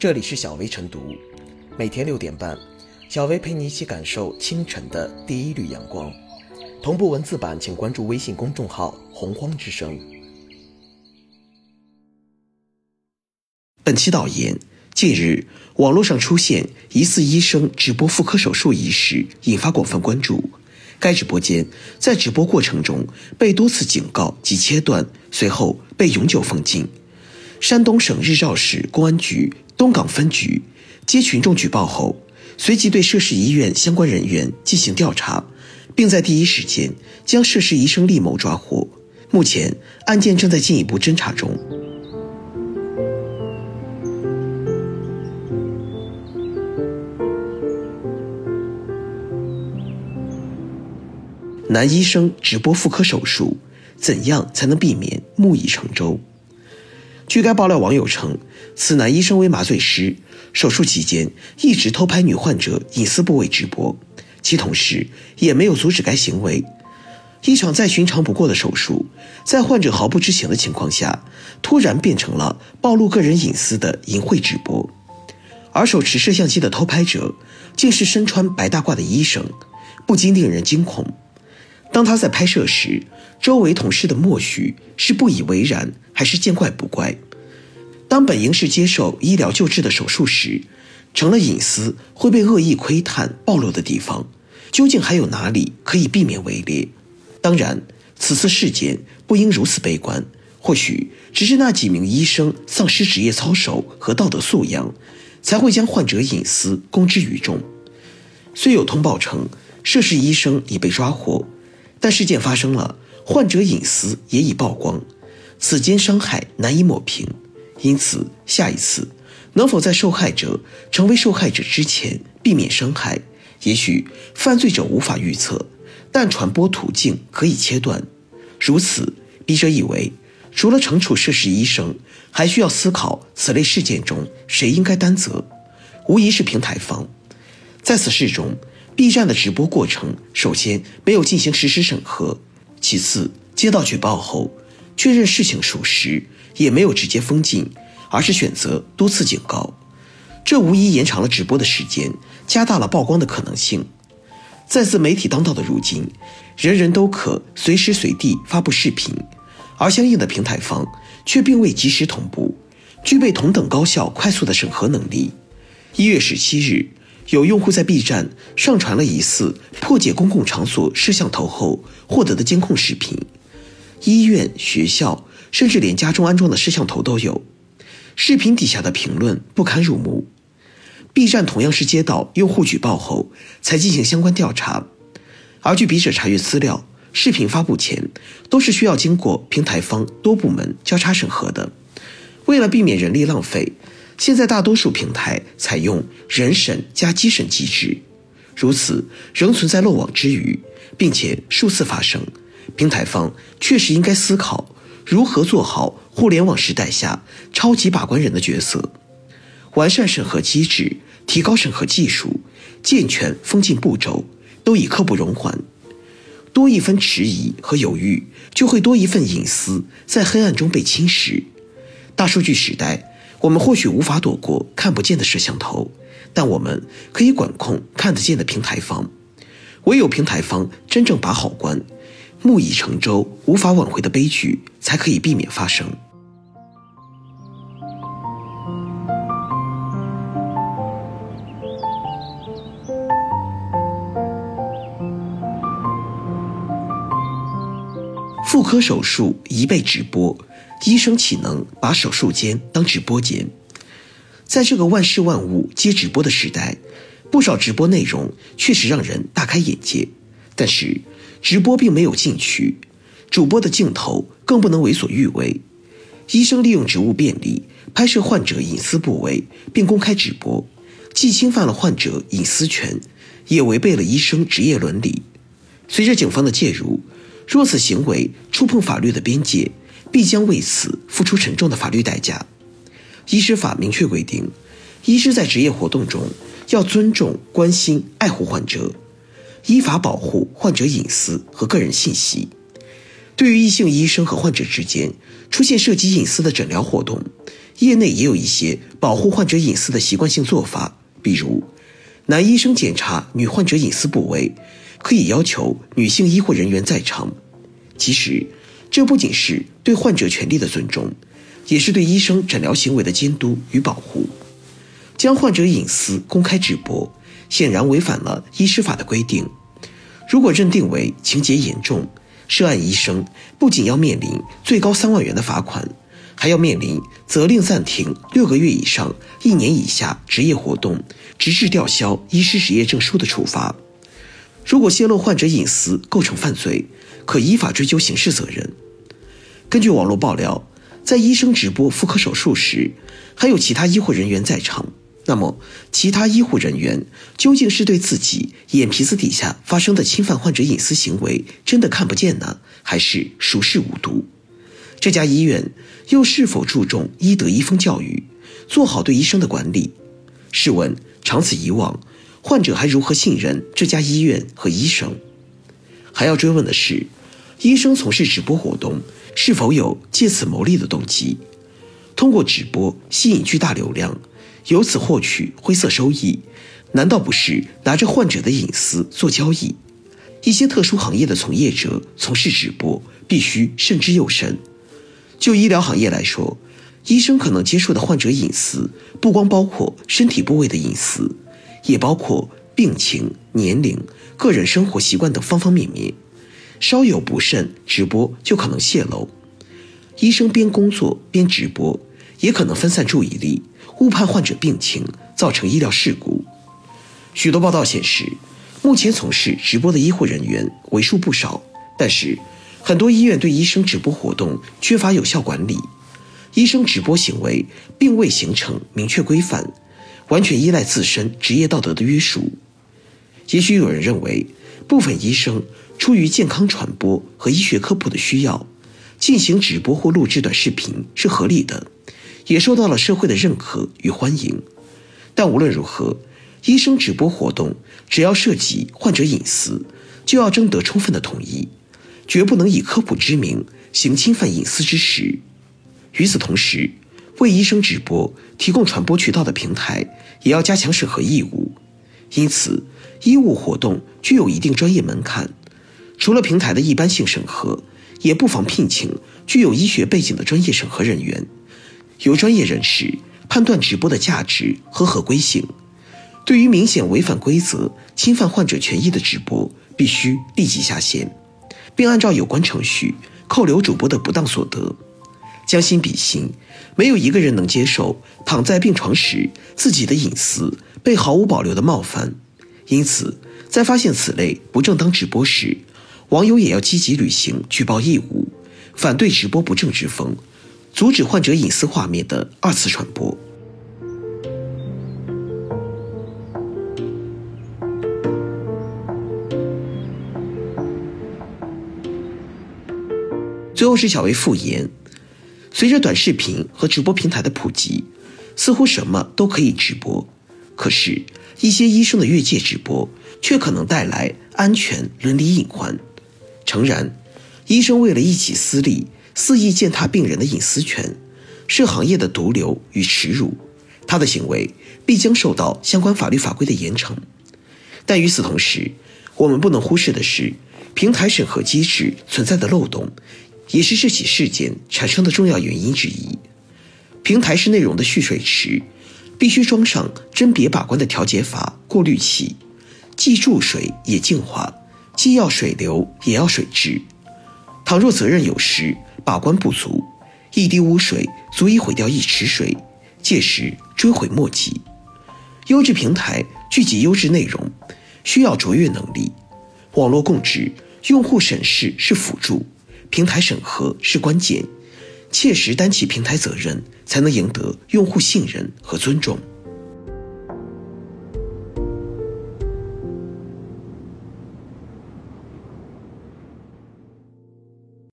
这里是小薇晨读，每天六点半，小薇陪你一起感受清晨的第一缕阳光。同步文字版，请关注微信公众号“洪荒之声”。本期导言：近日，网络上出现疑似医生直播妇科手术一事，引发广泛关注。该直播间在直播过程中被多次警告及切断，随后被永久封禁。山东省日照市公安局东港分局接群众举报后，随即对涉事医院相关人员进行调查，并在第一时间将涉事医生厉某抓获。目前案件正在进一步侦查中。男医生直播妇科手术，怎样才能避免木已成舟？据该爆料网友称，此男医生为麻醉师，手术期间一直偷拍女患者隐私部位直播，其同事也没有阻止该行为。一场再寻常不过的手术，在患者毫不知情的情况下，突然变成了暴露个人隐私的淫秽直播，而手持摄像机的偷拍者，竟是身穿白大褂的医生，不禁令人惊恐。当他在拍摄时，周围同事的默许是不以为然，还是见怪不怪？当本应是接受医疗救治的手术时，成了隐私会被恶意窥探暴露的地方，究竟还有哪里可以避免围猎？当然，此次事件不应如此悲观，或许只是那几名医生丧失职业操守和道德素养，才会将患者隐私公之于众。虽有通报称涉事医生已被抓获。但事件发生了，患者隐私也已曝光，此间伤害难以抹平。因此，下一次能否在受害者成为受害者之前避免伤害，也许犯罪者无法预测，但传播途径可以切断。如此，笔者以为，除了惩处涉事医生，还需要思考此类事件中谁应该担责，无疑是平台方。在此事中。B 站的直播过程，首先没有进行实时审核，其次接到举报后确认事情属实，也没有直接封禁，而是选择多次警告，这无疑延长了直播的时间，加大了曝光的可能性。在自媒体当道的如今，人人都可随时随地发布视频，而相应的平台方却并未及时同步，具备同等高效快速的审核能力。一月十七日。有用户在 B 站上传了疑似破解公共场所摄像头后获得的监控视频，医院、学校，甚至连家中安装的摄像头都有。视频底下的评论不堪入目。B 站同样是接到用户举报后才进行相关调查，而据笔者查阅资料，视频发布前都是需要经过平台方多部门交叉审核的。为了避免人力浪费。现在大多数平台采用人审加机审机制，如此仍存在漏网之鱼，并且数次发生。平台方确实应该思考如何做好互联网时代下超级把关人的角色，完善审核机制，提高审核技术，健全封禁步骤，都已刻不容缓。多一分迟疑和犹豫，就会多一份隐私在黑暗中被侵蚀。大数据时代。我们或许无法躲过看不见的摄像头，但我们可以管控看得见的平台方。唯有平台方真正把好关，木已成舟、无法挽回的悲剧才可以避免发生。妇科手术一被直播。医生岂能把手术间当直播间？在这个万事万物皆直播的时代，不少直播内容确实让人大开眼界。但是，直播并没有禁区，主播的镜头更不能为所欲为。医生利用职务便利拍摄患者隐私部位并公开直播，既侵犯了患者隐私权，也违背了医生职业伦理。随着警方的介入，若此行为触碰法律的边界，必将为此付出沉重的法律代价。医师法明确规定，医师在职业活动中要尊重、关心、爱护患者，依法保护患者隐私和个人信息。对于异性医生和患者之间出现涉及隐私的诊疗活动，业内也有一些保护患者隐私的习惯性做法，比如，男医生检查女患者隐私部位，可以要求女性医护人员在场。其实，这不仅是对患者权利的尊重，也是对医生诊疗行为的监督与保护。将患者隐私公开直播，显然违反了医师法的规定。如果认定为情节严重，涉案医生不仅要面临最高三万元的罚款。还要面临责令暂停六个月以上一年以下职业活动，直至吊销医师执业证书的处罚。如果泄露患者隐私构成犯罪，可依法追究刑事责任。根据网络爆料，在医生直播妇科手术时，还有其他医护人员在场。那么，其他医护人员究竟是对自己眼皮子底下发生的侵犯患者隐私行为真的看不见呢，还是熟视无睹？这家医院又是否注重医德医风教育，做好对医生的管理？试问，长此以往，患者还如何信任这家医院和医生？还要追问的是，医生从事直播活动是否有借此牟利的动机？通过直播吸引巨大流量，由此获取灰色收益，难道不是拿着患者的隐私做交易？一些特殊行业的从业者从事直播，必须慎之又慎。就医疗行业来说，医生可能接触的患者隐私，不光包括身体部位的隐私，也包括病情、年龄、个人生活习惯等方方面面。稍有不慎，直播就可能泄露。医生边工作边直播，也可能分散注意力，误判患者病情，造成医疗事故。许多报道显示，目前从事直播的医护人员为数不少，但是。很多医院对医生直播活动缺乏有效管理，医生直播行为并未形成明确规范，完全依赖自身职业道德的约束。也许有人认为，部分医生出于健康传播和医学科普的需要，进行直播或录制短视频是合理的，也受到了社会的认可与欢迎。但无论如何，医生直播活动只要涉及患者隐私，就要征得充分的同意。绝不能以科普之名行侵犯隐私之实。与此同时，为医生直播提供传播渠道的平台也要加强审核义务。因此，医务活动具有一定专业门槛。除了平台的一般性审核，也不妨聘请具有医学背景的专业审核人员，由专业人士判断直播的价值和合规性。对于明显违反规则、侵犯患者权益的直播，必须立即下线。并按照有关程序扣留主播的不当所得。将心比心，没有一个人能接受躺在病床时自己的隐私被毫无保留的冒犯。因此，在发现此类不正当直播时，网友也要积极履行举报义务，反对直播不正之风，阻止患者隐私画面的二次传播。最后是小薇复言，随着短视频和直播平台的普及，似乎什么都可以直播。可是，一些医生的越界直播却可能带来安全伦理隐患。诚然，医生为了一己私利，肆意践踏病人的隐私权，是行业的毒瘤与耻辱。他的行为必将受到相关法律法规的严惩。但与此同时，我们不能忽视的是，平台审核机制存在的漏洞。也是这起事件产生的重要原因之一。平台是内容的蓄水池，必须装上甄别把关的调节阀、过滤器，既注水也净化，既要水流也要水质。倘若责任有失、把关不足，一滴污水足以毁掉一池水，届时追悔莫及。优质平台聚集优质内容，需要卓越能力。网络共治，用户审视是辅助。平台审核是关键，切实担起平台责任，才能赢得用户信任和尊重。